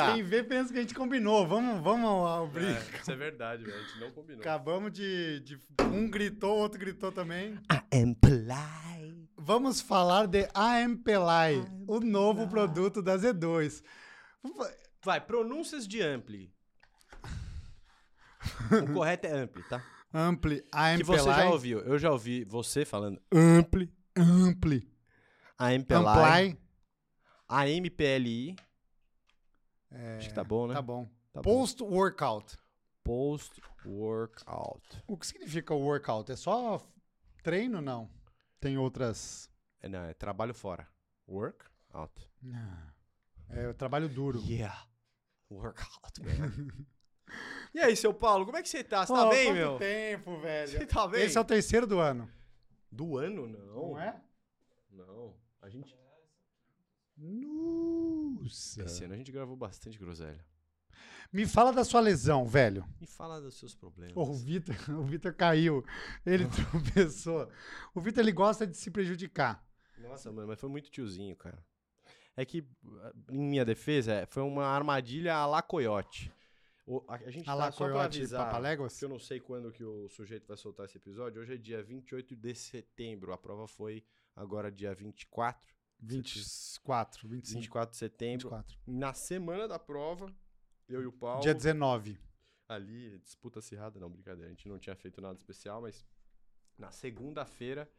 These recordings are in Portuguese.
planeta. quem vê pensa que a gente combinou. Vamos, vamos abrir. É, isso é verdade, velho. A gente não combinou. Acabamos de, de- Um gritou, o outro gritou também. Amply. Vamos falar de Ampelai, o novo produto da Z2. Vai, pronúncias de ampli. o correto é ampli, tá? Ampli, Que você já ouviu. Eu já ouvi você falando ampli, Ampli. ampli, Ampli. AMPLI. É, Acho que tá bom, né? Tá bom. Tá. Post-workout. Post-workout. O que significa o workout? É só treino, não? Tem outras... É, não, é trabalho fora. Workout. Ah, É o trabalho duro. Yeah. Workout, man. e aí, seu Paulo, como é que você tá? Você tá bem, quanto meu? tempo, velho. Você tá bem? Esse é o terceiro do ano. Do ano, não. Não é? Não. A gente... Nossa. Esse ano a gente gravou bastante groselha. Me fala da sua lesão, velho. E fala dos seus problemas. Ô, o Vitor, o Vitor caiu. Ele tropeçou. O Vitor ele gosta de se prejudicar. Nossa, mano, mas foi muito tiozinho, cara. É que, em minha defesa, é, foi uma armadilha a la coiote. A, a gente A tá só pra avisar, que eu não sei quando que o sujeito vai soltar esse episódio. Hoje é dia 28 de setembro. A prova foi agora dia 24. 24, 25, 24 de setembro. 24. Na semana da prova, eu e o Paulo... Dia 19. ali, disputa acirrada, não, brincadeira. A gente não tinha feito nada especial, mas na segunda-feira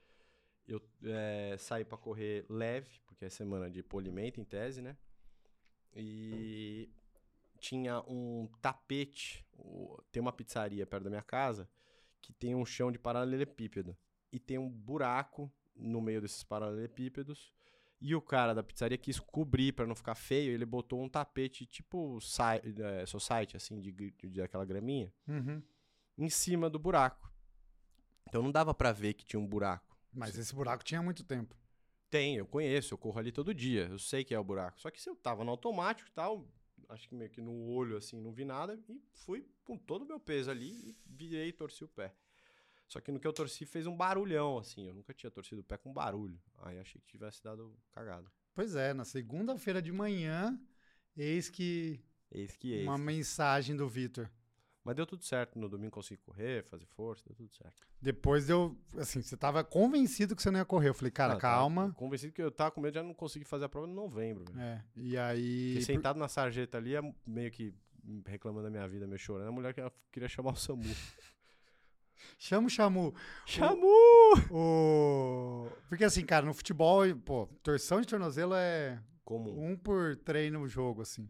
eu eh, saí pra correr leve, porque é semana de polimento em tese, né? E tinha um tapete, tem uma pizzaria perto da minha casa que tem um chão de paralelepípedo e tem um buraco no meio desses paralelepípedos. E o cara da pizzaria quis cobrir pra não ficar feio, ele botou um tapete tipo eh, society, assim, de, gr- de aquela graminha, Uhum. em cima do buraco. Então não dava pra ver que tinha um buraco. Mas esse buraco tinha muito tempo. Tem, eu conheço, eu corro ali todo dia, eu sei que é o buraco. Só que se eu tava no automático e tal, acho que meio que no olho assim, não vi nada, e fui com todo o meu peso ali e virei e torci o pé. Só que no que eu torci fez um barulhão, assim, eu nunca tinha torcido o pé com barulho. Aí achei que tivesse dado cagado. Pois é, na segunda-feira de manhã, eis que Eis que eis. uma mensagem do Vitor. Mas deu tudo certo, no domingo consegui correr, fazer força, deu tudo certo. Depois eu, assim, você tava convencido que você não ia correr. Eu falei, cara, Não, tava calma. Convencido que eu tava com medo de já não conseguir fazer a prova em novembro, velho. É, e aí. Fiquei sentado na sarjeta ali, meio que reclamando da minha vida, meio chorando. A mulher que- queria chamar o SAMU. Chama o Chamu. Chamu! O... Porque assim, cara, no futebol, pô, torção de tornozelo é Comum. um por treino no jogo, assim.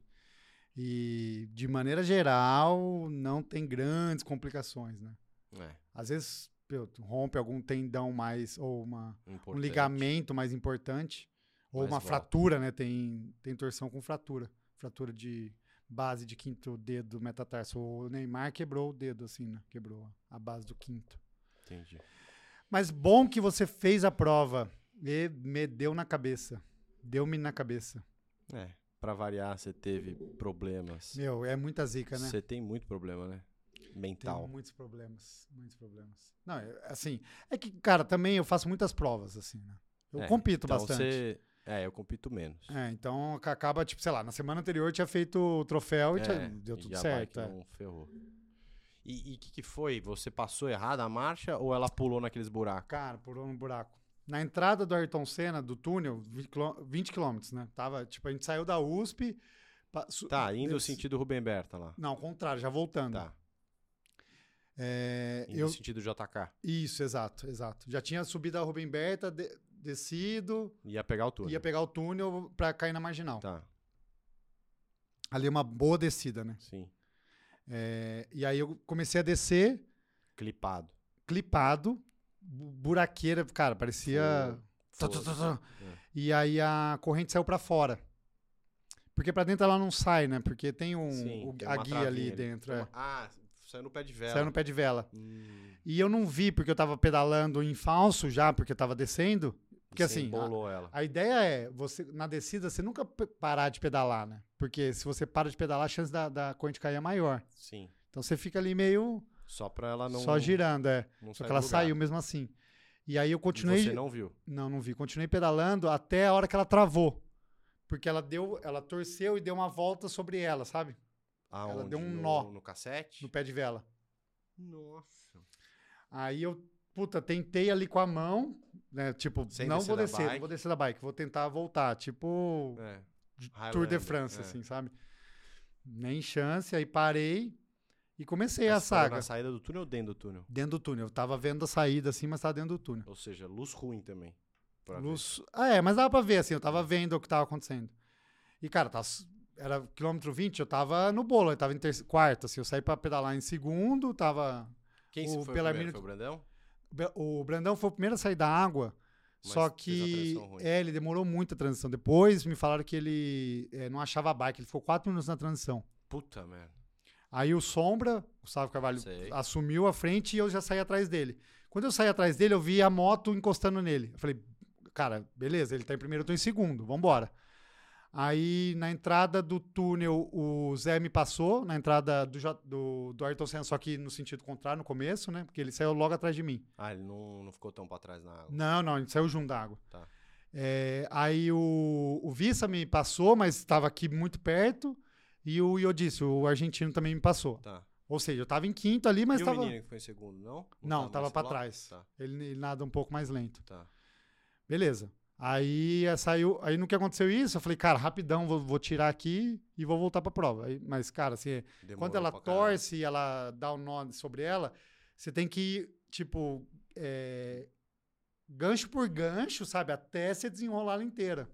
E de maneira geral, não tem grandes complicações, né? É, Às vezes pô, rompe algum tendão mais, ou uma, um ligamento mais importante, ou Mais uma volta. fratura, né? Tem, tem torção com fratura. Fratura de base de quinto dedo metatarso. O Neymar quebrou o dedo, assim, né? Quebrou a base do quinto. Entendi. Mas bom que você fez a prova e me deu na cabeça. Deu-me na cabeça. É, pra variar, você teve problemas. Meu, é muita zica, né? Você tem muito problema, né? Tem Mental. muitos problemas, muitos problemas. Não, é- assim, é que, cara, também eu faço muitas provas, assim, né? Eu É, compito então bastante. Você... É, eu compito menos. É, então ac- acaba, tipo, sei lá, na semana anterior eu tinha feito o troféu e tinha- É, deu tudo certo. é. não ferrou. E o que, que foi? Você passou errado a marcha ou ela pulou naqueles buracos? Cara, pulou no buraco. Na entrada do Ayrton Senna, do túnel, 20 quilô- 20 quilômetros, né? Tava, tipo, a gente saiu da USP. Tá, indo no sentido Rubem Berta lá. Não, ao contrário, já voltando. Tá, É, indo eu, no sentido JK. Isso, exato, exato. Já tinha subido a Rubem Berta, de- descido, Ia pegar o túnel. ia pegar o túnel pra cair na marginal. Tá, Ali é uma boa descida, né? sim. É, e aí eu comecei a descer, Clipado. clipado, bu- buraqueira, cara, parecia. Tá, tá, tá, tá. É. E aí a corrente saiu pra fora. Porque pra dentro ela não sai, né? Porque tem um, Sim, o- tem a guia ali dentro. É. uma- Ah, saiu no pé de vela. Saiu no pé de vela. Hum, E eu não vi, porque eu tava pedalando em falso já, porque eu tava descendo. Porque Você assim, embolou ela. A ideia é, você na descida, você nunca parar de pedalar, né? Porque se você para de pedalar, a chance da, da corrente cair é maior. Sim. Então você fica ali meio Só pra ela não. só girando, é. Só que ela saiu mesmo assim. E aí eu E continuei. você não viu. Não, não vi. Continuei pedalando até a hora que ela travou. Porque ela deu, ela torceu e deu uma volta sobre ela, sabe? Aonde? deu um no, nó. No cassete? No pé de vela. Nossa. Aí eu, puta, tentei ali com a mão, né? Tipo, Sem não descer vou descer, não vou descer da bike, vou tentar voltar. Tipo, É. Tour de France, é. assim, sabe? Nem chance, aí parei e comecei a você parou saga. Na saída do túnel ou dentro do túnel? Dentro do túnel. Eu tava vendo a saída assim, mas tava dentro do túnel. Ou seja, luz ruim também. pra ver. Luz... Ah, é, mas dava pra ver, assim, eu tava vendo o que tava acontecendo. E, cara, tá... era quilômetro 20, eu tava no bolo, eu tava em terceiro, quarto, assim, eu saí pra pedalar em segundo, tava... Quem o se foi primeiro? Foi o Brandão? O Brandão foi o primeiro a sair da água, Mas só que é, ele demorou muito a transição. Depois me falaram que ele é, não achava a bike, ele ficou quatro minutos na transição. Puta merda. Aí o Sombra, o Gustavo Carvalho, Sei. assumiu a frente e eu já saí atrás dele. Quando eu saí atrás dele, eu vi a moto encostando nele. Eu falei, cara, beleza, ele tá em primeiro, eu tô em segundo, vambora. Aí, na entrada do túnel, o Zé me passou, na entrada do, do, do Ayrton Senna, só que no sentido contrário, no começo, né? Porque ele saiu logo atrás de mim. Ah, ele não, não ficou tão pra trás na água. Não, não, gente saiu junto da água. Tá. É, aí o, o Vissa me passou, mas estava aqui muito perto. E o Iodice, o argentino, também me passou. Tá. Ou seja, eu tava em quinto ali, mas e tava. o menino que foi em segundo, não? Não, tava nesse pra bloco? trás. Tá, Ele, ele nada um pouco mais lento. tá. Beleza. Aí eh, saiu. Aí no que aconteceu isso, eu falei, cara, rapidão, vou, vou tirar aqui e vou voltar pra prova. Aí, mas, cara, assim, Demorou quando ela torce e ela dá o nó sobre ela, você tem que ir, tipo, é, gancho por gancho, sabe? Até você desenrolar ela inteira.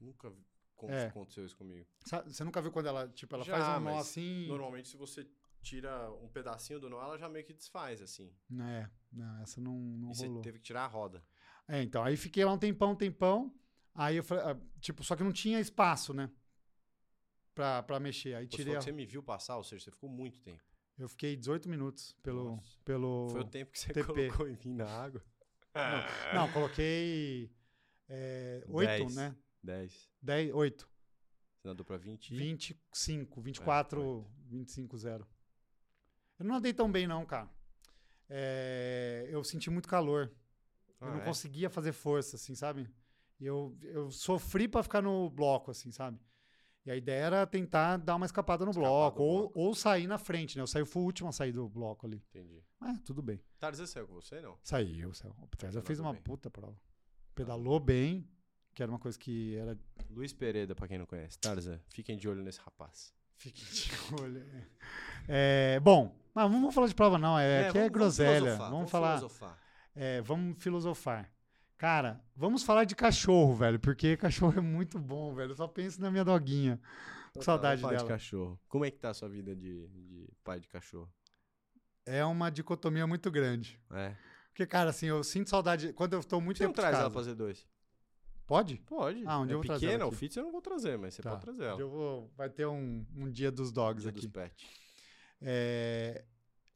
Nunca vi- É. aconteceu isso comigo. Você nunca viu quando ela, tipo, ela Já, faz um nó assim? Normalmente, se você tira um pedacinho do nó, ela já meio que desfaz, assim. É, não, essa não, não e você rolou. teve que tirar a roda. É, então, aí fiquei lá um tempão, um tempão. Aí eu falei, ah, tipo, só que não tinha espaço, né? Pra, pra mexer. Aí Você tirei. falou a- você me viu passar, ou seja, você ficou muito tempo. Eu fiquei 18 minutos pelo. Nossa. pelo... Foi o tempo que você TP. colocou em mim na água? Não, coloquei. É, 8, Dez. né? 10. 10, 8. Você nadou pra 20? 25, 24, 25, 0. Eu não andei tão bem, não, cara. É, eu senti muito calor. Eu Ah, não é? conseguia fazer força, assim, sabe? E eu, eu sofri pra ficar no bloco, assim, sabe? E a ideia era tentar dar uma escapada no bloco, ou, bloco. ou sair na frente, né? Eu saí, fui o último a sair do bloco ali. Entendi. Mas tudo bem. Tarzan saiu com você, não? Saiu, saiu. O Pedalou fez uma bem. puta prova. Pedalou bem, que era uma coisa que era. Luiz Pereira, pra quem não conhece. Tarzan, fiquem de olho nesse rapaz. Fiquem de olho. é. É, bom, mas não vamos falar de prova, não. É, aqui é vamos- groselha. filosofar, Vamos, falar. filosofar. É, vamos filosofar. Cara, vamos falar de cachorro, velho, porque cachorro é muito bom, velho. Eu só penso na minha doguinha. Com saudade falar dela. de cachorro. Como é que tá a sua vida de, de pai de cachorro? É uma dicotomia muito grande. É. Porque, cara, assim, eu sinto saudade. Quando eu tô muito Você não tempo de traz ela casa. pra fazer dois? Pode? Pode. Ah, onde é eu vou trazer pequena, ela o? Fitz eu não vou trazer, mas você Tá. pode trazer ela. Eu vou, vai ter um, um dia dos dogs Dia aqui. dos pets. É,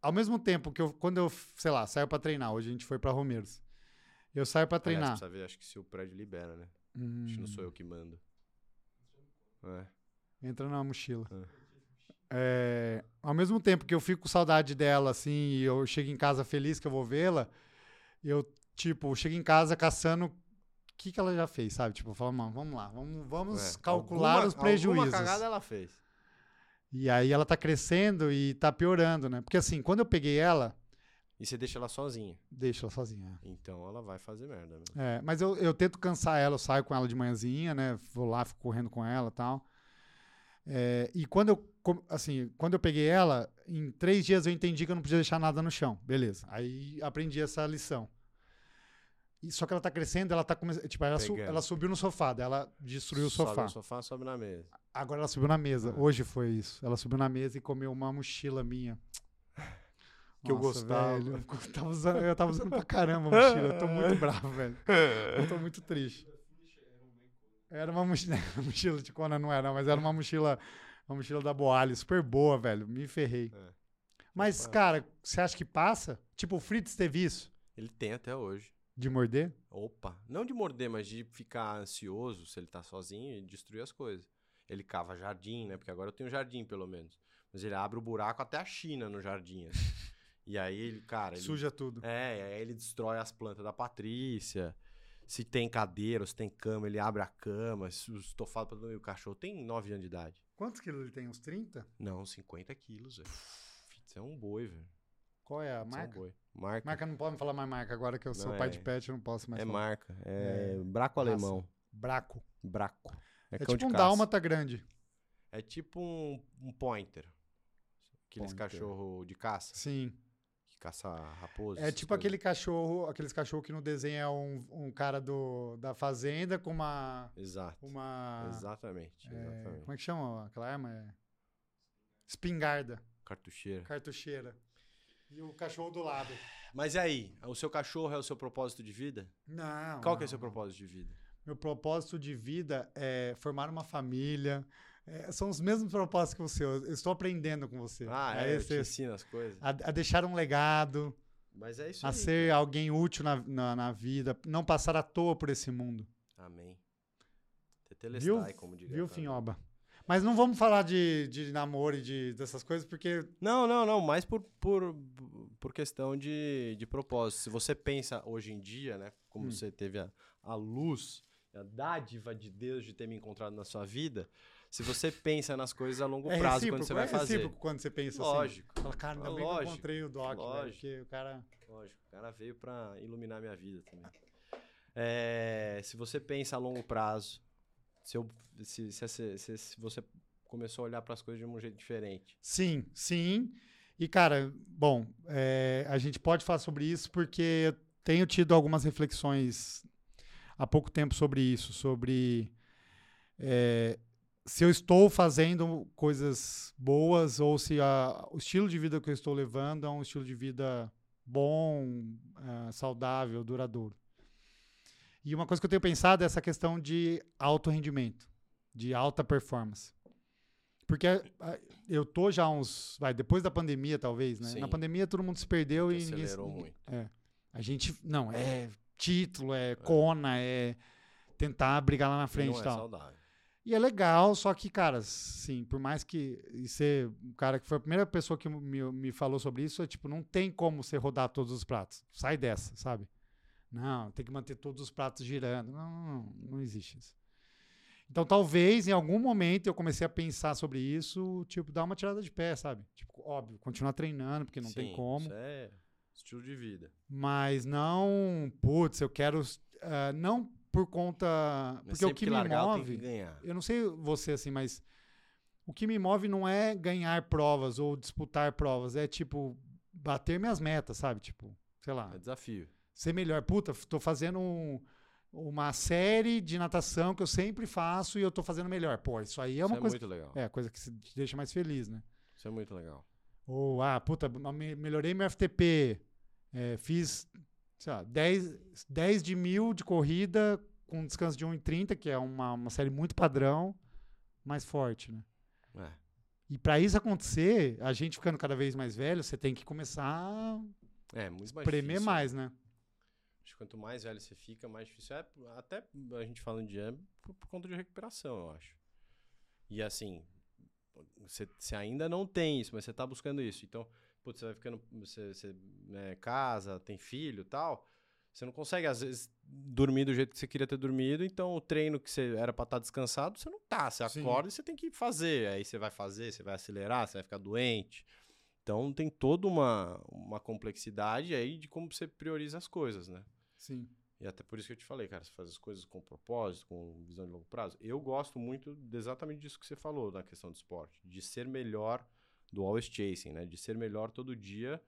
ao mesmo tempo que eu, quando eu, sei lá, saio pra treinar, hoje a gente foi pra Romeiros. Eu saio pra Aliás, treinar. precisa ver, acho que se o prédio libera, né? Hum, Acho que não sou eu que mando. É. Entra na mochila. Ah. É, ao mesmo tempo que eu fico com saudade dela, assim, e eu chego em casa feliz que eu vou vê-la, eu, tipo, chego em casa caçando o que, que ela já fez, sabe? Tipo, eu falo, mano, vamos lá, vamos, vamos É. calcular Alguma- os prejuízos. Alguma cagada ela fez. E aí ela tá crescendo e tá piorando, né? Porque assim, quando eu peguei ela, E você deixa ela sozinha. deixa ela sozinha. Então ela vai fazer merda mesmo. É, mas eu, eu tento cansar ela, eu saio com ela de manhãzinha, né? Vou lá, fico correndo com ela e tal. É, e quando eu, assim, quando eu peguei ela, em três dias eu entendi que eu não podia deixar nada no chão. Beleza. Aí aprendi essa lição. Só que ela tá crescendo, ela tá começando. Tipo, ela, su- ela subiu no sofá, ela destruiu o Sobe sofá. no sofá, sobe na mesa. Agora ela subiu na mesa. Ah. Hoje foi isso. Ela subiu na mesa e comeu uma mochila minha. Que eu gostava. velho, eu, tava usando, eu tava usando pra caramba a mochila. Eu tô muito bravo, velho. Eu tô muito triste. Era uma mochila, mochila de Conan, não era, mas era uma mochila, uma mochila da Boali, super boa, velho. Me ferrei. É. Mas, cara, você acha que passa? Tipo, o Fritz teve isso. Ele tem até hoje. De morder? Opa, não de morder, mas de ficar ansioso se ele tá sozinho e destruir as coisas. Ele cava jardim, né? Porque agora eu tenho jardim, pelo menos. Mas ele abre o buraco até a China no jardim. assim. e aí ele, cara. Ele, Suja tudo. É, aí ele destrói as plantas da Patrícia. Se tem cadeira, se tem cama, ele abre a cama. Se o estofado pra dormir. O cachorro tem 9 anos de idade. Quantos quilos ele tem? Uns 30? Não, 50 quilos, velho. Isso é um boi, velho. Qual é a Isso é um marca? boi. Marca. Marca não pode falar mais marca agora que eu sou Não, pai é- de pet, eu não posso mais é falar. marca. É, braco raça. alemão. Braco. Braco. É, É, tipo um caça. dálmata grande. É tipo um, um pointer. Aqueles Pointer. cachorro de caça, Sim. que caça raposa. É tipo coisas. aquele cachorro, aqueles cachorros que no desenho é um, um cara do, da fazenda com uma. Exato. uma Exatamente, é, exatamente. como é que chama aquela arma? É... Espingarda, Cartucheira. cartucheira. E o cachorro do lado. Mas e aí? O seu cachorro é o seu propósito de vida? Não. Qual que é o não, seu não. propósito de vida? Meu propósito de vida é formar uma família. É, são os mesmos propósitos que você. Eu estou aprendendo com você. Ah, é, eu esse- te ensino as coisas. a, a deixar um legado, Mas é isso a aí. ser cara. alguém útil na, na, na vida, não passar à toa por esse mundo. Amém. Tetelestai, como diria. Viu. Finhoba? Mas não vamos falar de, de namoro e de, dessas coisas, porque. Não, não, não, mais por, por, por questão de, de propósito. Se você pensa hoje em dia, né, como Hum. você teve a, a luz, a dádiva de Deus de ter me encontrado na sua vida, se você pensa nas coisas a longo É prazo quando você é vai fazer. recíproco quando você pensa Lógico, assim. Fala, cara, ainda É bem que eu lógico, encontrei o Doc, velho, lógico. porque o cara. lógico. O cara veio pra iluminar minha vida também. É, se você pensa a longo prazo, se, eu, se, se, se- se- você começou a olhar para as coisas de um jeito diferente. Sim, sim. E, cara, bom, é, a gente pode falar sobre isso porque eu tenho tido algumas reflexões há pouco tempo sobre isso, sobre é, se eu estou fazendo coisas boas ou se a- o estilo de vida que eu estou levando é um estilo de vida bom, ah, saudável, duradouro. E uma coisa que eu tenho pensado é essa questão de alto rendimento, de alta performance. Porque ah, eu tô já uns. Vai, depois da pandemia, talvez, né? Sim. Na pandemia todo mundo se perdeu e ninguém. Acelerou ninguém- muito. É. A gente. Não, é título, é cona, é tentar brigar lá na E frente e é tal. saudável. E é legal, só que, cara, sim, por mais que e ser um cara que foi a primeira pessoa que me, me falou sobre isso, é tipo, não tem como você rodar todos os pratos. Sai dessa, sabe? Não, tem que manter todos os pratos girando. Não, não, não, não existe isso. Então, talvez em algum momento eu comecei a pensar sobre isso, tipo, dar uma tirada de pé, sabe? Tipo, óbvio, continuar treinando, porque não tem Sim, como. Isso é estilo de vida. Mas não, putz, eu quero. ah, não por conta. Mas Porque o sempre que me largar, move. Tem que ganhar. Eu não sei você assim, mas o que me move não é ganhar provas ou disputar provas, é tipo bater minhas metas, sabe? Tipo, sei lá, É desafio. Ser melhor. Puta, tô fazendo um- uma série de natação que eu sempre faço e eu tô fazendo melhor. Pô, isso aí é Isso uma é coisa, muito legal. é coisa que te deixa mais feliz, né? Isso é muito legal. Ou, ah, puta, me- melhorei meu FTP, é, fiz, sei lá, 10, 10 de mil de corrida com descanso de 1,30, que é uma, uma série muito padrão, mais forte, né? É. E para isso acontecer, a gente ficando cada vez mais velho, você tem que começar a É, mais premer difícil. mais, né? Acho que quanto mais velho você fica, mais difícil é. Até a gente falando de é por, por conta de recuperação, eu acho. E assim, você, você ainda não tem isso, mas você tá buscando isso. Então, putz, você vai ficando. Você, você né, casa, tem filho tal. Você não consegue, às vezes, dormir do jeito que você queria ter dormido. Então, o treino que você era pra estar descansado, você não tá. Você Sim. acorda e você tem que fazer. Aí você vai fazer, você vai acelerar, você vai ficar doente. Então, tem toda uma, uma complexidade aí de como você prioriza as coisas, né? Sim. E até por isso que eu te falei, cara, você faz as coisas com propósito, com visão de longo prazo. Eu gosto muito de exatamente disso que você falou na questão do esporte, de ser melhor do always chasing, né? De ser melhor todo dia.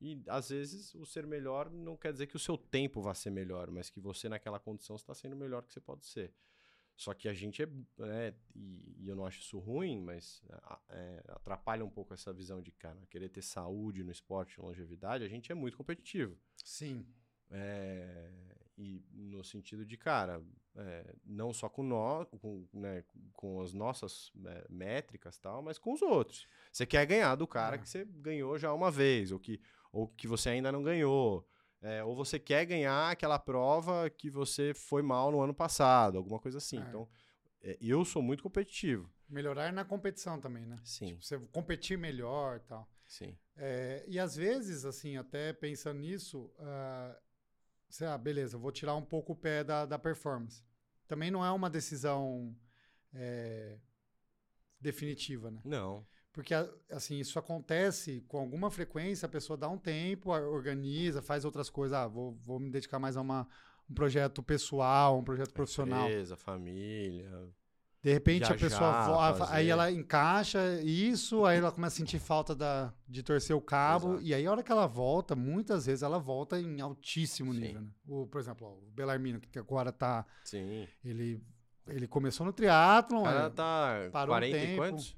E às vezes o ser melhor não quer dizer que o seu tempo vai ser melhor, mas que você naquela condição está sendo o melhor que você pode ser. Só que a gente é, né, e, e eu não acho isso ruim, mas a- é, atrapalha um pouco essa visão de cara, querer ter saúde no esporte, longevidade, a gente é muito competitivo. Sim. É, e no sentido de, cara, é, não só com nós, com, né, com as nossas é, métricas e tal, mas com os outros. Você quer ganhar do cara É. que você ganhou já uma vez, ou que, ou que você ainda não ganhou. É, ou você quer ganhar aquela prova que você foi mal no ano passado, alguma coisa assim. É. Então, é, eu sou muito competitivo. Melhorar na competição também, né? Sim, Tipo, você competir melhor e tal. sim. É, e às vezes, assim, até pensando nisso, ah, você, ah, beleza, vou tirar um pouco o pé da, da performance. Também não é uma decisão é, definitiva, né? Não. Porque, assim, isso acontece com alguma frequência, a pessoa dá um tempo, organiza, faz outras coisas. Ah, vou, vou me dedicar mais a uma, um projeto pessoal, um projeto profissional. Empresa, família. De repente a Viajar, pessoa a- fazer. aí ela encaixa isso, aí ela começa a sentir falta da, de torcer o cabo, Exato. e aí a hora que ela volta, muitas vezes ela volta em altíssimo Sim. nível. Né? O, por exemplo, ó, o Belarmino, que agora tá. Sim. Ele, ele começou no triatlon, é, tá parou um 40 e tempo. quantos?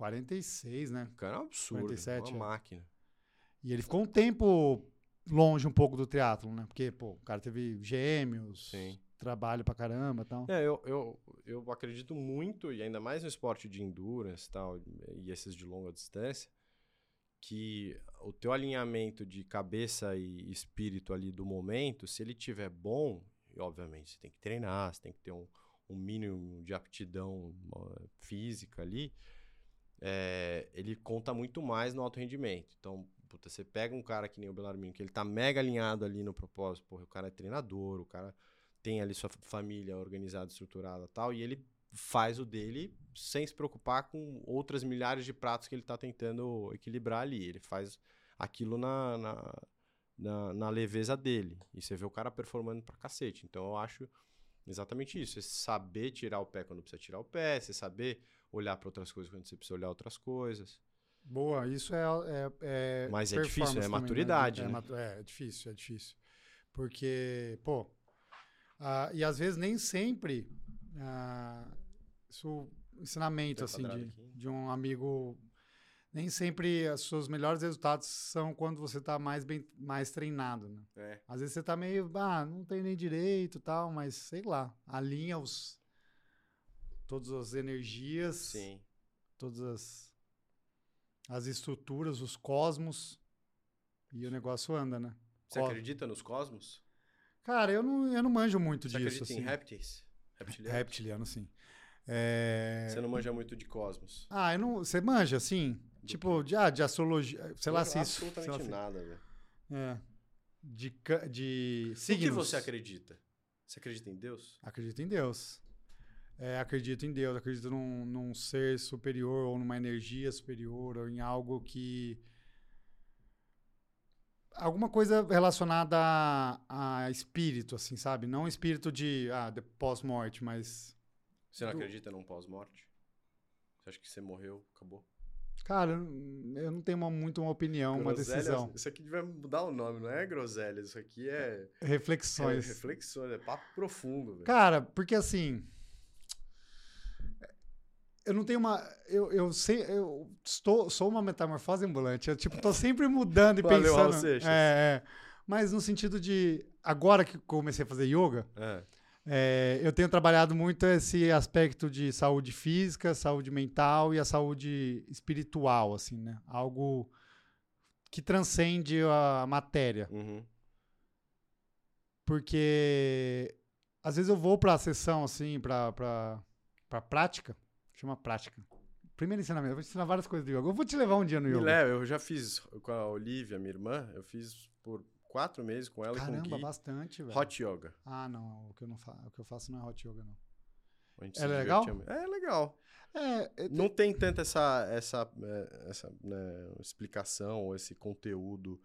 46, né? O cara é um absurdo. 47, uma é. máquina. E ele ficou um tempo longe um pouco do triatlon, né? Porque, pô, o cara teve gêmeos, Sim. trabalho pra caramba e tal. É, eu, eu, eu acredito muito, e ainda mais no esporte de endurance e tal, e esses de longa distância, que o teu alinhamento de cabeça e espírito ali do momento, se ele tiver bom, e obviamente você tem que treinar, você tem que ter um, um mínimo de aptidão ó, física ali, é, ele conta muito mais no alto rendimento. Então, puta, você pega um cara que nem o Belarmino, que ele tá mega alinhado ali no propósito, porra, o cara é treinador, o cara tem ali sua família organizada, estruturada tal, e ele faz o dele sem se preocupar com outras milhares de pratos que ele tá tentando equilibrar ali. Ele faz aquilo na, na, na, na leveza dele. E você vê o cara performando pra cacete. Então eu acho exatamente isso. Você saber tirar o pé quando precisa tirar o pé, você saber olhar para outras coisas quando você precisa olhar outras coisas. Boa, isso é. é, é Mas é difícil, é também, maturidade, É, né? é, é difícil, é difícil. Porque, pô. e às vezes nem sempre. ah, isso, ensinamento, Tem assim, de, aqui. de um amigo. Nem sempre os seus melhores resultados são quando você está mais, bem, mais treinado, né? É. Às vezes você tá meio, ah, não tem nem direito tal, mas sei lá, alinha os. Todas as energias Sim. todas as, as estruturas, os cosmos, e o negócio anda, né? Você Cos- acredita nos cosmos? Cara, eu não, eu não manjo muito Você disso. acredita assim. em répteis? Reptilianos? Reptiliano, sim. É... Você não manja muito de cosmos. Ah, eu não... você manja, assim? Tipo, de, ah, de astrologia, sei lá se isso... Absolutamente nada, velho. É. De, de O que signos. você acredita? Você acredita em Deus? Acredito em Deus. É, acredito em Deus, acredito num, num ser superior ou numa energia superior ou em algo que. Alguma coisa relacionada a, a espírito, assim, sabe? Não espírito de ah, de pós-morte, mas. Você não Do- acredita num pós-morte? Você acha que você morreu, acabou? Cara, eu não tenho uma, muito uma opinião, uma decisão. Isso aqui devia mudar o nome, não é groselhas, isso aqui é, é Reflexões. reflexões, é papo profundo, velho. Cara, porque assim. Eu não tenho uma. Eu, eu sei. Eu estou, sou uma metamorfose ambulante. Eu, tipo, tô sempre mudando e Valeu, Raul pensando. Seixas. É, é. Mas no sentido de. Agora que comecei a fazer yoga, É, é, eu tenho trabalhado muito esse aspecto de saúde física, saúde mental e a saúde espiritual, assim, né? Algo que transcende a matéria uhum. porque às vezes eu vou pra sessão assim, pra, pra, pra prática, chama prática. Primeiro ensinamento, eu vou te ensinar várias coisas do yoga. Eu vou te levar um dia no Me yoga. leva, eu já fiz com a Olivia, minha irmã, eu fiz por quatro meses com ela e com o Caramba, Gui. bastante, velho. Hot Yoga. Ah, não, o que eu não faço, o que eu faço não é hot yoga não. É se legal? É legal. É, é- Não tem tanta essa, essa, é, essa né, explicação ou esse conteúdo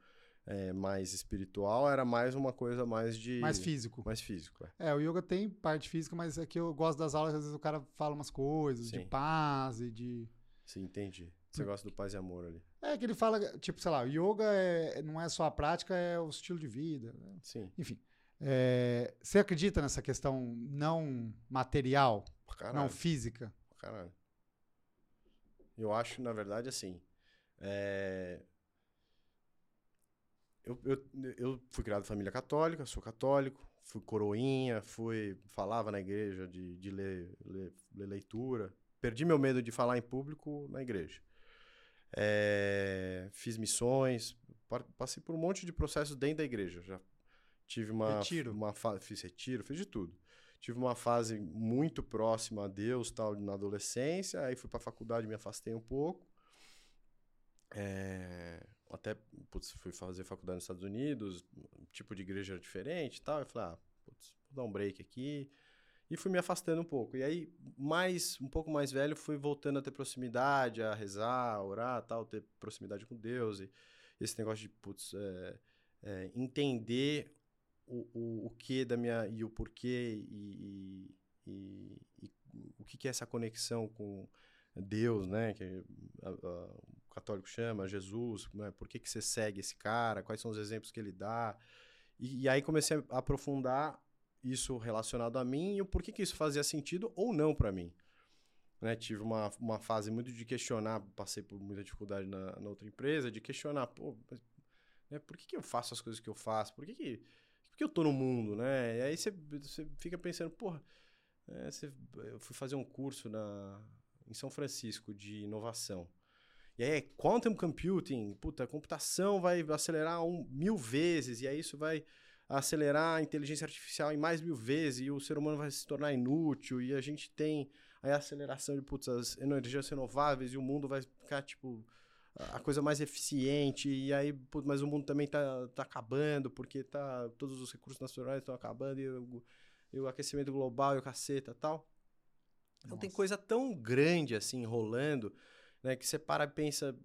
é, mais espiritual, era mais uma coisa mais de... mais físico. Mais físico, é. É, o yoga tem parte física, mas é que eu gosto das aulas, às vezes o cara fala umas coisas de Sim. paz e de Sim, entendi. Você gosta do paz e amor ali. É que ele fala, tipo, sei lá, o yoga é, não é só a prática, é o estilo de vida. né? Sim. Enfim. É, você acredita nessa questão não material, caralho. não física? caralho. Eu acho, na verdade, assim. é, Eu, eu, eu fui criado em família católica, sou católico, fui coroinha, fui falava na igreja de, de ler, ler, ler leitura. Perdi meu medo de falar em público na igreja. É, fiz missões, passei por um monte de processos dentro da igreja. Já tive uma, Retiro. uma fiz retiro, fiz de tudo. Tive uma fase muito próxima a Deus, tal, na adolescência, aí fui pra faculdade, me afastei um pouco. É, até, putz, fui fazer faculdade nos Estados Unidos, tipo de igreja era diferente tal. Eu falei, ah, putz, vou dar um break aqui. E fui me afastando um pouco. E aí, mais, um pouco mais velho, fui voltando a ter proximidade, a rezar, a orar, tal, ter proximidade com Deus. E esse negócio de, putz, é, é, entender o, o, o que da minha. e o porquê e, e, e, o que, que é essa conexão com Deus, né? Que a, a, o católico chama, Jesus, né? por que, que você segue esse cara, quais são os exemplos que ele dá. E, e aí comecei a aprofundar isso relacionado a mim e o porquê que isso fazia sentido ou não para mim. Né? Tive uma, uma fase muito de questionar, passei por muita dificuldade na, na outra empresa, de questionar, pô, mas, né, por que, que eu faço as coisas que eu faço? Por que, que, por que eu tô no mundo, né? E aí você, você fica pensando, porra, é, eu fui fazer um curso na, em São Francisco de inovação. E aí, quantum computing, puta, computação vai acelerar um, mil vezes, e aí isso vai acelerar a inteligência artificial em mais mil vezes e o ser humano vai se tornar inútil e a gente tem aí a aceleração de putz, as energias renováveis e o mundo vai ficar tipo a coisa mais eficiente e aí putz, mas o mundo também tá, tá acabando porque tá todos os recursos naturais estão acabando e o, e o, aquecimento global e o caceta tal então Nossa. tem coisa tão grande assim rolando né, que você para e pensa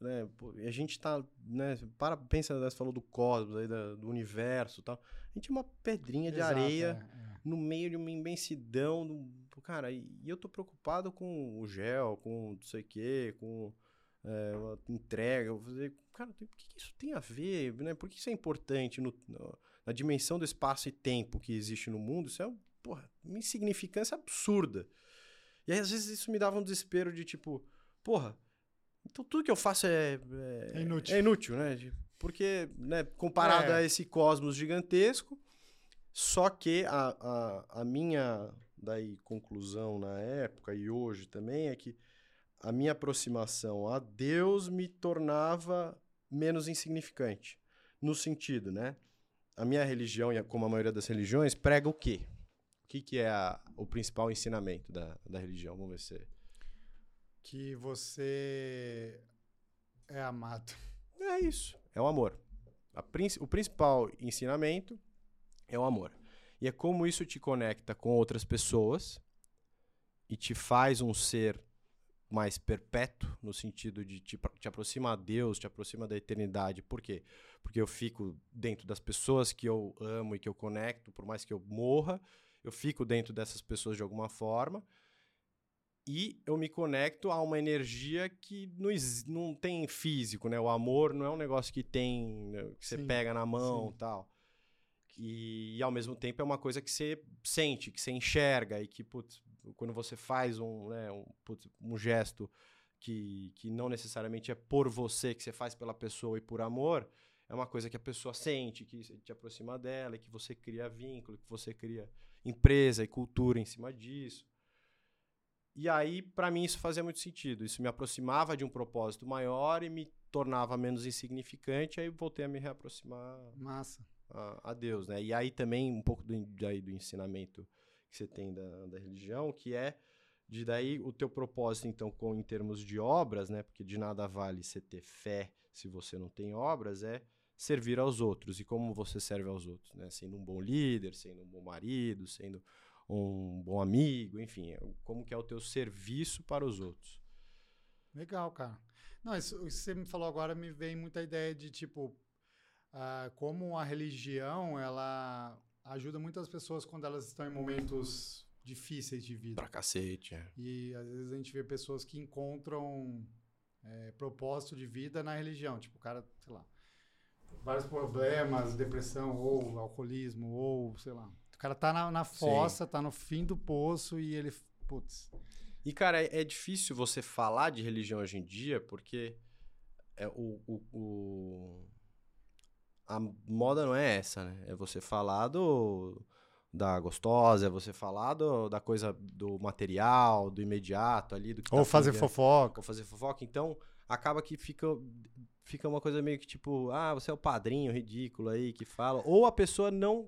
né? A gente tá, né? Para, pensa, né, você falou do cosmos, aí, da, do universo tal. A gente é uma pedrinha de Exato, areia é, é. no meio de uma imensidão. Do, cara, e, e, eu tô preocupado com o gel, com não sei o quê, com é, entrega. Eu falei, cara, o que, que, isso tem a ver? Né? Por que isso é importante no, no, na dimensão do espaço e tempo que existe no mundo? Isso é porra, uma insignificância absurda. E aí, às vezes, isso me dava um desespero de tipo, porra então tudo que eu faço é, é, é inútil. É inútil, né? Porque, né, comparado é. a esse cosmos gigantesco, só que a, a, a minha daí conclusão na época e hoje também é que a minha aproximação a Deus me tornava menos insignificante. No sentido, né? A minha religião, como a maioria das religiões, prega o quê? O que, que é a, o principal ensinamento da, da religião? Vamos ver se que você é amado. É isso, é o amor. o principal ensinamento é o amor. E é como isso te conecta com outras pessoas e te faz um ser mais perpétuo, no sentido de te, te aproxima a Deus, te aproxima da eternidade. Por quê? Porque eu fico dentro das pessoas que eu amo e que eu conecto, por mais que eu morra, eu fico dentro dessas pessoas de alguma forma e eu me conecto a uma energia que não, não tem físico, né? O amor não é um negócio que tem, né? que você sim, pega na mão e tal. E, e, ao mesmo tempo é uma coisa que você sente, que você enxerga e que, putz, quando você faz um, né, um, putz, um gesto que, que não necessariamente é por você, que você faz pela pessoa e por amor, é uma coisa que a pessoa sente, que te aproxima dela, que você cria vínculo, que você cria empresa e cultura em cima disso. E aí, para mim, isso fazia muito sentido. Isso me aproximava de um propósito maior e me tornava menos insignificante. Aí voltei a me reaproximar Massa. A, a Deus, né? E aí também um pouco do, daí, do ensinamento que você tem da, da religião, que é de daí o teu propósito, então, com, em termos de obras, né? Porque de nada vale você ter fé se você não tem obras, é servir aos outros. E como você serve aos outros, né? Sendo um bom líder, sendo um bom marido, sendo um bom amigo, enfim, é como que é o teu serviço para os outros. Legal, cara. Não, isso, isso que você me falou agora me vem muita ideia de tipo uh, como a religião ela ajuda muitas pessoas quando elas estão em momentos difíceis de vida. Pra cacete, é. E às vezes a gente vê pessoas que encontram é, propósito de vida na religião. Tipo, o cara, sei lá, vários problemas, depressão, ou alcoolismo, ou sei lá, o cara tá na, na fossa, Sim. tá no fim do poço e ele. Putz. E, cara, é, é, difícil você falar de religião hoje em dia, porque é, o, o, o, a moda não é essa, né? É você falar do, da gostosa, é você falar do, da coisa do material, do imediato ali. Do Ou tá fazer fofoca. Ou fazer fofoca. Então, acaba que fica, fica uma coisa meio que tipo, ah, você é o padrinho ridículo aí que fala. Ou a pessoa não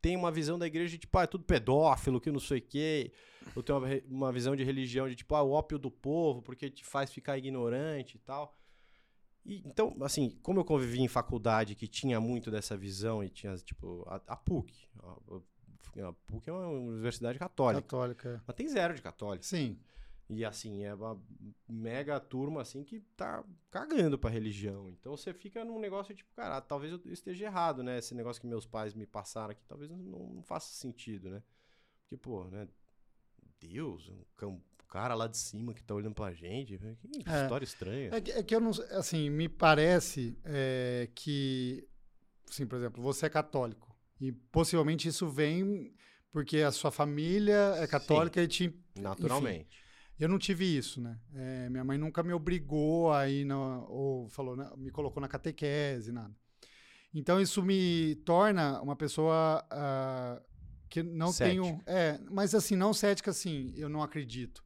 tem uma visão da igreja de tipo, ah, é tudo pedófilo, que não sei o quê. Ou tem uma, uma visão de religião de tipo, ah, o ópio do povo, porque te faz ficar ignorante e tal. E, então, assim, como eu convivi em faculdade que tinha muito dessa visão e tinha, tipo, a, a PUC. A, a PUC é uma universidade católica. Católica. Mas tem zero de católico. Sim. E assim, é uma mega turma assim que tá cagando pra religião. Então você fica num negócio tipo, cara, talvez eu esteja errado, né? Esse negócio que meus pais me passaram aqui, talvez não, não faça sentido, né? Porque, pô, né? Deus, um cara lá de cima que tá olhando pra gente. Que É. história estranha. É que, é que eu não. Assim, me parece é, que. Assim, por exemplo, você é católico. E possivelmente isso vem porque a sua família é católica e te. Naturalmente. Eu não tive isso, né? É, minha mãe nunca me obrigou a ir, na, ou falou, né, me colocou na catequese, nada. Então isso me torna uma pessoa ah, que não tenho. Cética. É, mas assim, não cética assim, eu não acredito.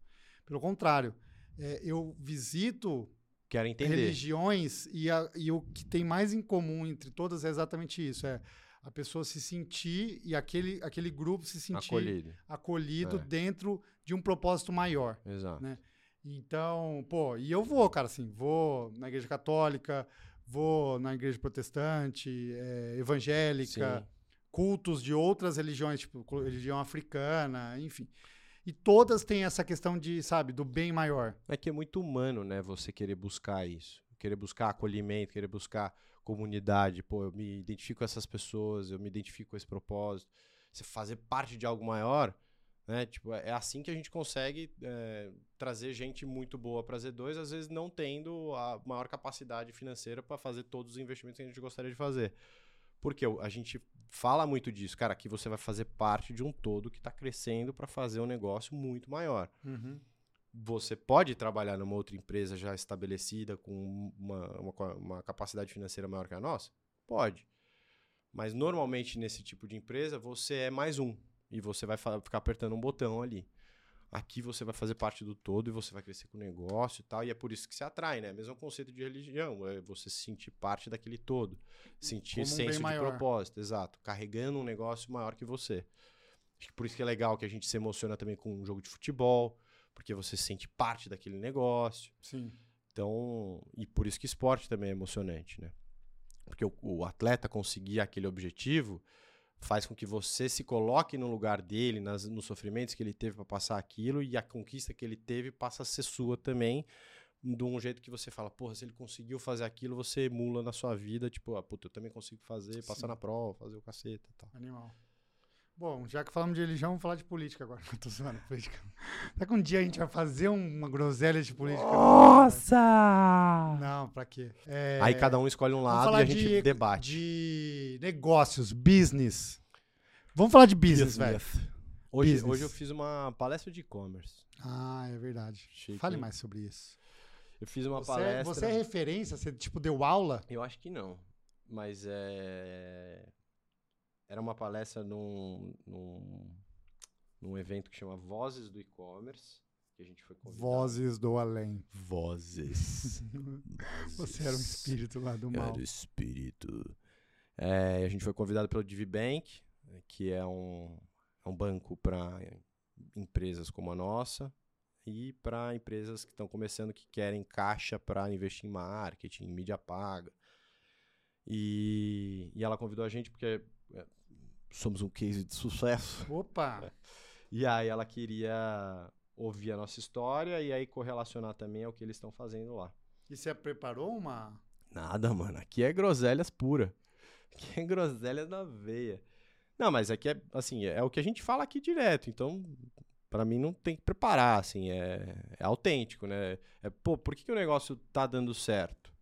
Pelo contrário, é, eu visito Quero entender. religiões e, a- e o que tem mais em comum entre todas é exatamente isso: é a pessoa se sentir e aquele, aquele grupo se sentir Acolhido. acolhido É. dentro de um propósito maior. Exato. Né? Então, pô, e eu vou, cara, assim, vou na igreja católica, vou na igreja protestante, é, evangélica, Sim. cultos de outras religiões, tipo religião africana, enfim. E todas têm essa questão de, sabe, do bem maior. É que é muito humano, né? Você querer buscar isso. Querer buscar acolhimento, querer buscar comunidade. Pô, eu me identifico com essas pessoas, eu me identifico com esse propósito. Você fazer parte de algo maior, né? Tipo, é assim que a gente consegue é, trazer gente muito boa para Z2, às vezes não tendo a maior capacidade financeira para fazer todos os investimentos que a gente gostaria de fazer. Porque a gente fala muito disso, cara, aqui você vai fazer parte de um todo que está crescendo para fazer um negócio muito maior você pode trabalhar numa outra empresa já estabelecida com uma, uma, uma capacidade financeira maior que a nossa? Pode. Mas normalmente nesse tipo de empresa você é mais um e você vai ficar apertando um botão ali. Aqui você vai fazer parte do todo e você vai crescer com o negócio e tal, e é por isso que se atrai, né? Mesmo conceito de religião, é você se sentir parte daquele todo, sentir Como um senso de maior. propósito, exato, carregando um negócio maior que você. Acho que por isso que é legal que a gente se emociona também com um jogo de futebol, porque você se sente parte daquele negócio. Sim. Então, e por isso que esporte também é emocionante, né? Porque o, o atleta conseguir aquele objetivo faz com que você se coloque no lugar dele, nas, nos sofrimentos que ele teve para passar aquilo e a conquista que ele teve passa a ser sua também, de um jeito que você fala, porra, se ele conseguiu fazer aquilo, você emula na sua vida, tipo, ah, puta, eu também consigo fazer, passar Sim. na prova, fazer o caceta e tal. Animal. Bom, já que falamos de religião, vamos falar de política agora. Tô zoando, política. Será que um dia a gente vai fazer uma groselha de política? Nossa! Não, pra quê? É, Aí cada um escolhe um lado e a gente de, debate. de negócios, business. Vamos falar de business, velho. Hoje, Business. hoje eu fiz uma palestra de e-commerce. Ah, é verdade. Chique, Fale hein? mais sobre isso. Eu fiz uma Você, é- palestra. você é referência? Você, tipo, deu aula? Eu acho que não. Mas é. Era uma palestra num, num, num evento que chama Vozes do E-Commerce. Que a gente foi convidado. Vozes do além. Vozes. Você era um espírito lá do mal. Era o espírito. É, a gente foi convidado pelo DiviBank, que é um, é um banco para empresas como a nossa e para empresas que estão começando que querem caixa para investir em marketing, em mídia paga. E, e ela convidou a gente porque somos um case de sucesso. Opa! E aí ela queria ouvir a nossa história e aí correlacionar também ao que eles estão fazendo lá. E você preparou uma... Nada, mano. Aqui é groselhas pura. Aqui é groselhas na veia. Não, mas aqui é, assim, é o que a gente fala aqui direto. Então, pra mim, não tem que preparar, assim. É, é autêntico, né? É, pô, por que, que o negócio tá dando certo?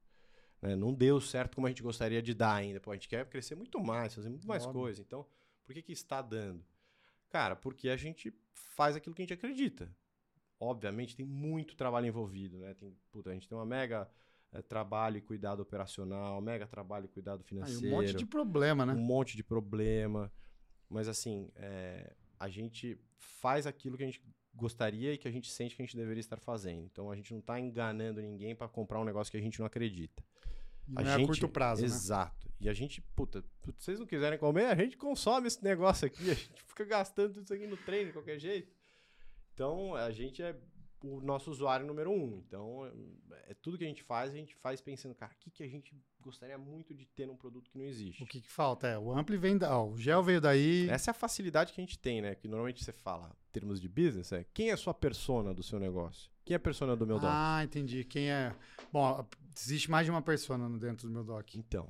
Né? Não deu certo como a gente gostaria de dar ainda. Pô, a gente quer crescer muito mais, fazer muito mais Óbvio. coisa. Então, por que que está dando? Cara, porque a gente faz aquilo que a gente acredita. Obviamente, tem muito trabalho envolvido, né? Tem, puta, a gente tem uma mega eh, trabalho e cuidado operacional, mega trabalho e cuidado financeiro, um monte de problema, né? um monte de problema. Mas assim, é, a gente faz aquilo que a gente gostaria e que a gente sente que a gente deveria estar fazendo. Então a gente não está enganando ninguém para comprar um negócio que a gente não acredita. E não é a curto prazo, né? Exato. E a gente, puta, se vocês não quiserem comer, a gente consome esse negócio aqui, a gente fica gastando tudo isso aqui no treino de qualquer jeito. Então, a gente é o nosso usuário número um. Então, é, é tudo que a gente faz, a gente faz pensando, cara, o que, que a gente gostaria muito de ter num produto que não existe. O que, que falta? É, o Ampli vem da. Ó, o gel veio daí. Essa é a facilidade que a gente tem, né? Que normalmente você fala, em termos de business, é quem é a sua persona do seu negócio? Quem é a persona do meu doc? Ah, entendi. Quem é. Bom, existe mais de uma persona dentro do meu doc. Então.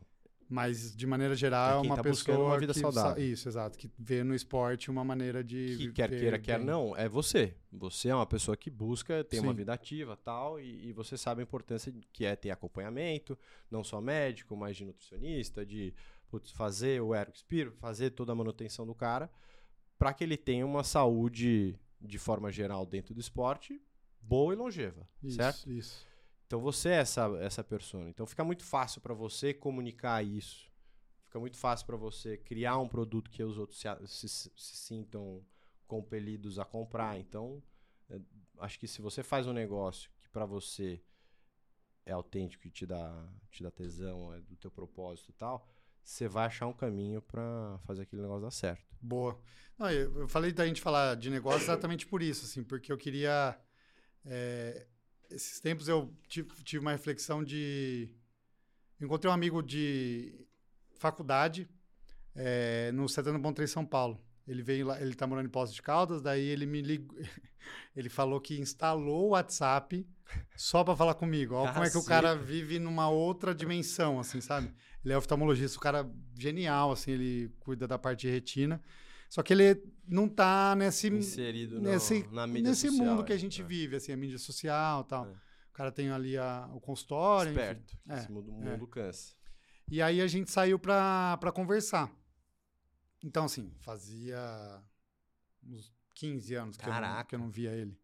Mas, de maneira geral, é, quem uma tá pessoa. uma vida que, saudável. Isso, exato. Que vê no esporte uma maneira de. Que quer queira, quer bem. não, é você. Você é uma pessoa que busca ter uma Sim. vida ativa tal, e, e você sabe a importância de- que é ter acompanhamento, não só médico, mas de nutricionista, de putz, fazer o aerospiro, fazer toda a manutenção do cara, para que ele tenha uma saúde de forma geral dentro do esporte boa e longeva, Isso, certo? Isso. Então você é essa, essa persona. Então fica muito fácil para você comunicar isso. Fica muito fácil para você criar um produto que os outros se, se- se sintam compelidos a comprar. Então, é, acho que se você faz um negócio que para você é autêntico e te dá, te dá tesão, é do teu propósito e tal, você vai achar um caminho para fazer aquele negócio dar certo. Boa. Não, eu falei da gente falar de negócio exatamente por isso, assim, porque eu queria. é, esses tempos eu tive, uma reflexão de. Encontrei um amigo de faculdade é, no Santana Bom Trem, São Paulo. Ele veio lá, ele tá morando em Poços de Caldas, daí ele me ligou. Ele falou que instalou o WhatsApp só para falar comigo. Olha como é que o cara vive numa outra dimensão, assim, sabe? Ele é oftalmologista, o cara genial, assim, ele cuida da parte de retina. Só que ele não tá nesse, Inserido no- nesse, na mídia nesse social. mundo que é. a gente É. vive, assim, a mídia social e tal. É. O cara tem ali a- o consultório, enfim. Esperto. É, Esse mundo, mundo cansa. E aí a gente saiu pra, pra conversar. Então, assim, fazia uns 15 anos que, eu não, que eu não via ele.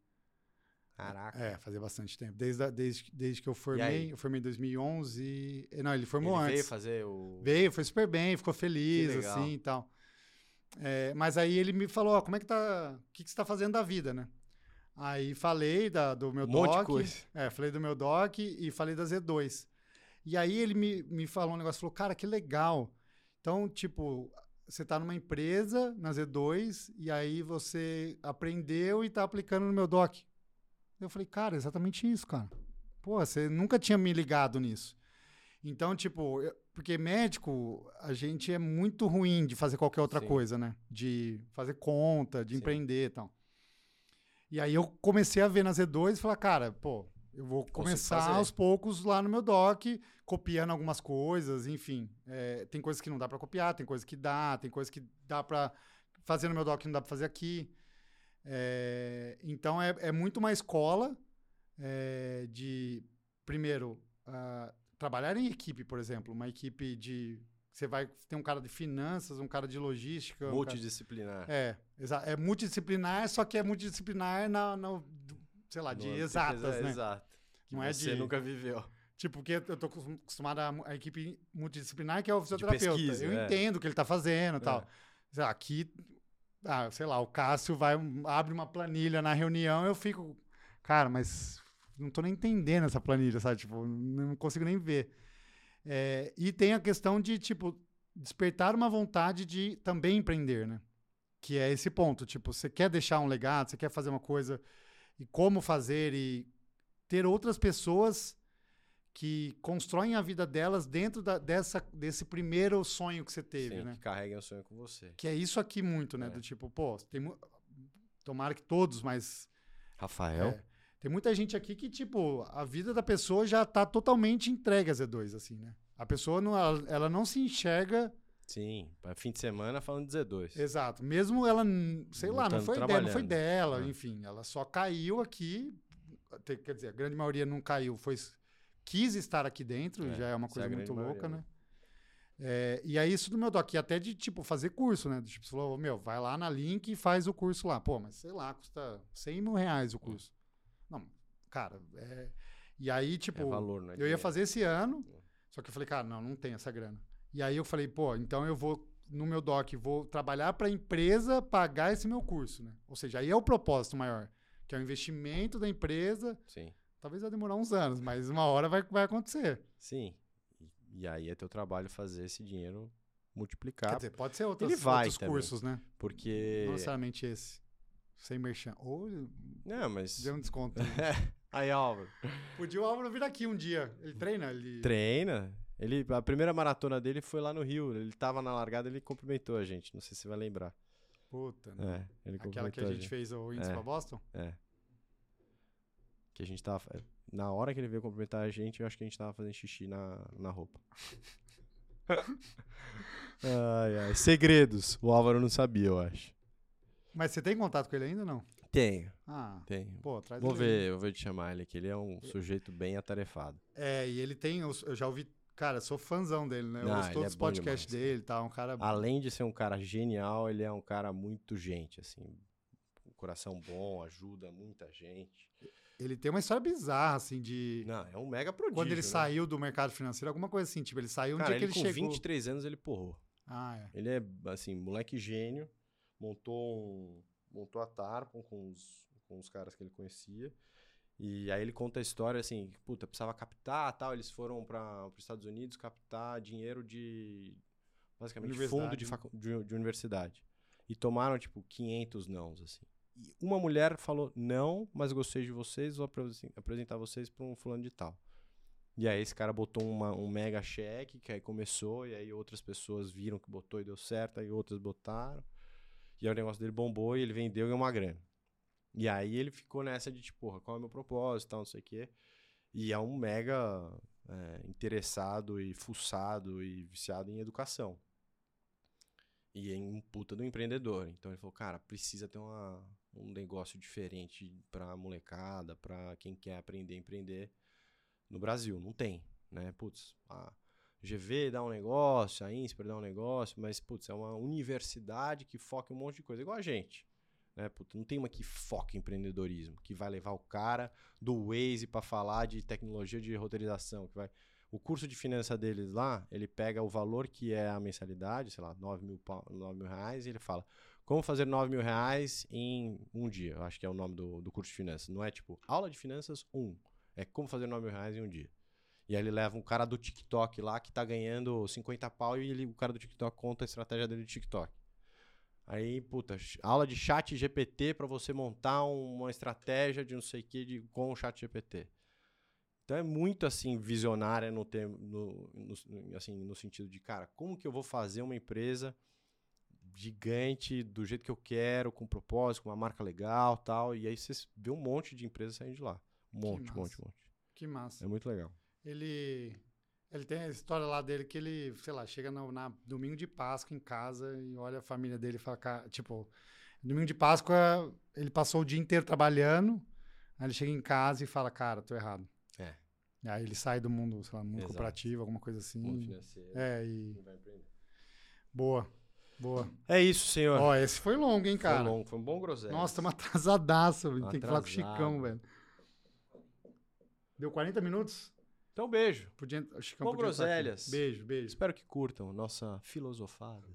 Caraca. É, fazia bastante tempo. Desde, a- desde, desde que eu formei, eu formei em 2011. e- Não, ele formou Ele antes. veio fazer o. Veio, foi super bem, ficou feliz, assim e tal. É, mas aí ele me falou, ó, como é que tá. O que, que você tá fazendo da vida, né? Aí falei da, do meu Um doc. É, falei do meu doc e falei da Z2. E aí ele me, me falou um negócio, falou, cara, que legal. Então, tipo, você tá numa empresa, na Z2, e aí você aprendeu e tá aplicando no meu doc. Eu falei, cara, exatamente isso, cara. Pô, você nunca tinha me ligado nisso. Então, tipo, eu- porque médico, a gente é muito ruim de fazer qualquer outra Sim. coisa, né? De fazer conta, de Sim. empreender e tal. E aí eu comecei a ver na Z2 e falar, cara, pô, eu vou começar aos poucos lá no meu doc, copiando algumas coisas, enfim. É, tem coisas que não dá pra copiar, tem coisas que dá, tem coisas que dá pra fazer no meu doc não dá pra fazer aqui. É, então é, é muito uma escola é, de, primeiro, ah, trabalhar em equipe, por exemplo, uma equipe de. Você vai ter um cara de finanças, um cara de logística. um cara- Multidisciplinar. é, é multidisciplinar, só que é multidisciplinar na, na- sei lá, de No- exatas, né? Exato. Que Não é você de- nunca viveu. Tipo, porque eu tô acostum- acostumado a, a equipe multidisciplinar, que é o fisioterapeuta. pesquisa, eu é. entendo o que ele tá fazendo e tal. É. Lá, Aqui, ah, sei lá, o Cássio vai, abre uma planilha na reunião, eu fico, cara, mas não tô nem entendendo essa planilha, sabe? Tipo, não consigo nem ver. É, e tem a questão de, tipo, despertar uma vontade de também empreender, né? Que é esse ponto, tipo, você quer deixar um legado, você quer fazer uma coisa e como fazer e ter outras pessoas que constroem a vida delas dentro da- dessa, desse primeiro sonho que você teve, Sim, né? que carreguem o sonho com você. Que é isso aqui muito, né? É. Do tipo, pô, tem tomara que todos, mas Rafael? é, tem muita gente aqui que, tipo, a vida da pessoa já tá totalmente entregue a Z2, assim, né? A pessoa não, ela, ela não se enxerga Sim, para fim de semana falando de Z2. exato. Mesmo ela, sei Não lá, não foi, dela, não foi dela, É. enfim, ela só caiu aqui. Quer dizer, a grande maioria não caiu, foi quis estar aqui dentro, É, já é uma é coisa muito grande louca, maioria, né? É, e aí isso do meu doc, e até de, tipo, fazer curso, né? Tipo, você falou, meu, vai lá na Link e faz o curso lá. Pô, mas sei lá, custa 100 mil reais o curso. Cara, é... E aí, tipo, é valor, né? eu ia fazer esse ano, só que eu falei, cara, não, não tem essa grana. E aí eu falei, pô, então eu vou, no meu doc, vou trabalhar para a empresa pagar esse meu curso, né? Ou seja, aí é o propósito maior. que é o investimento da empresa. Sim. Talvez vai demorar uns anos, mas uma hora vai, vai acontecer. Sim. E, aí é teu trabalho fazer esse dinheiro multiplicar. Quer dizer, pode ser outras, ele vai outros também. cursos, né? porque. Não necessariamente esse. Sem merchan. Ou Não, mas. deu um desconto. Aí, Álvaro. Podia o Álvaro vir aqui um dia. Ele treina? Ele... Treina. Ele, a primeira maratona dele foi lá no Rio. Ele tava na largada, ele cumprimentou a gente. Não sei se você vai lembrar. Puta, né? É, ele Aquela que a gente fez o índice É. pra Boston? É. Que a gente tava. Na hora que ele veio cumprimentar a gente, eu acho que a gente tava fazendo xixi na, na roupa. ai, ai. Segredos. O Álvaro não sabia, eu acho. Mas você tem contato com ele ainda ou não? Tenho, Ah, tenho. pô, traz Vou ele ver, vou te chamar ele aqui. Ele é um sujeito bem atarefado. É, e ele tem. Eu já ouvi. Cara, sou fãzão dele, né? Eu Ah, ele todos é os podcasts dele e tal. Um cara. Além de ser um cara genial, ele é um cara muito gente, assim. Um coração bom, ajuda muita gente. Ele tem uma história bizarra, assim, de. Não, é um mega prodígio. Quando ele né? saiu do mercado financeiro, alguma coisa assim. Tipo, ele saiu um Cara, dia que ele ele com chegou. 23 anos ele porrou. Ah, é. Ele é, assim, moleque gênio. Montou um, montou a Tarpon com os, com os caras que ele conhecia. E aí ele conta a história, assim, que, puta, precisava captar tal. Eles foram para os Estados Unidos captar dinheiro de, basicamente, fundo de, né? facu- de, de universidade. E tomaram, tipo, 500 nãos, assim. E uma mulher falou, não, mas gostei de vocês, vou apresen- apresentar vocês para um fulano de tal. E aí esse cara botou uma- um mega cheque, que aí começou, e aí outras pessoas viram que botou e deu certo, aí outras botaram. E aí o negócio dele bombou e ele vendeu e uma grana. E aí ele ficou nessa de tipo, porra, qual é o meu propósito, tal, não sei o quê. E é um mega é, interessado e fuçado e viciado em educação. E é um puta do empreendedor. Então ele falou, cara, precisa ter uma, um negócio diferente pra molecada, pra quem quer aprender a empreender no Brasil. Não tem, né? Putz, a GV dá um negócio, a INSPER dá um negócio, mas, putz, é uma universidade que foca em um monte de coisa, igual a gente. Né? Putz, não tem uma que foca em empreendedorismo, que vai levar o cara do Waze pra falar de tecnologia de roteirização, que vai... O curso de finança deles lá, ele pega o valor que é a mensalidade, sei lá, 9 mil, pau- 9 mil reais, e ele fala, como fazer 9 mil reais em um dia? Eu acho que é o nome do, do curso de finanças. Não é tipo, aula de finanças 1. É como fazer 9 mil reais em um dia. E aí ele leva um cara do TikTok lá que tá ganhando 50 pau e ele, o cara do TikTok conta a estratégia dele do TikTok. Aí, puta, aula de chat GPT pra você montar um- uma estratégia de não sei o que de, com o chat GPT. Então é muito assim visionária no, termo, no, no, assim, no sentido de, cara, como que eu vou fazer uma empresa gigante do jeito que eu quero, com propósito, com uma marca legal tal. E aí você vê um monte de empresas saindo de lá. Um monte, um monte, um monte. Que massa. É muito legal. Ele. Ele tem a história lá dele que ele, sei lá, chega no na domingo de Páscoa em casa e olha a família dele e fala, "Ca- tipo, domingo de Páscoa ele passou o dia inteiro trabalhando, aí ele chega em casa e fala, cara, tô errado. É. E aí ele sai do mundo, sei lá, mundo Exato. cooperativo, alguma coisa assim. Mundo financeiro. É, e boa, boa. É isso, senhor. Ó, esse foi longo, hein, cara? Foi longo, foi um bom groselha. Nossa, estamos atrasadaço, velho. tem que falar com o Atrasado. Chicão, velho. Deu 40 minutos? Então, beijo. Podia, o Chicão Bom aqui. groselhas. Beijo, beijo. Espero que curtam nossa filosofada.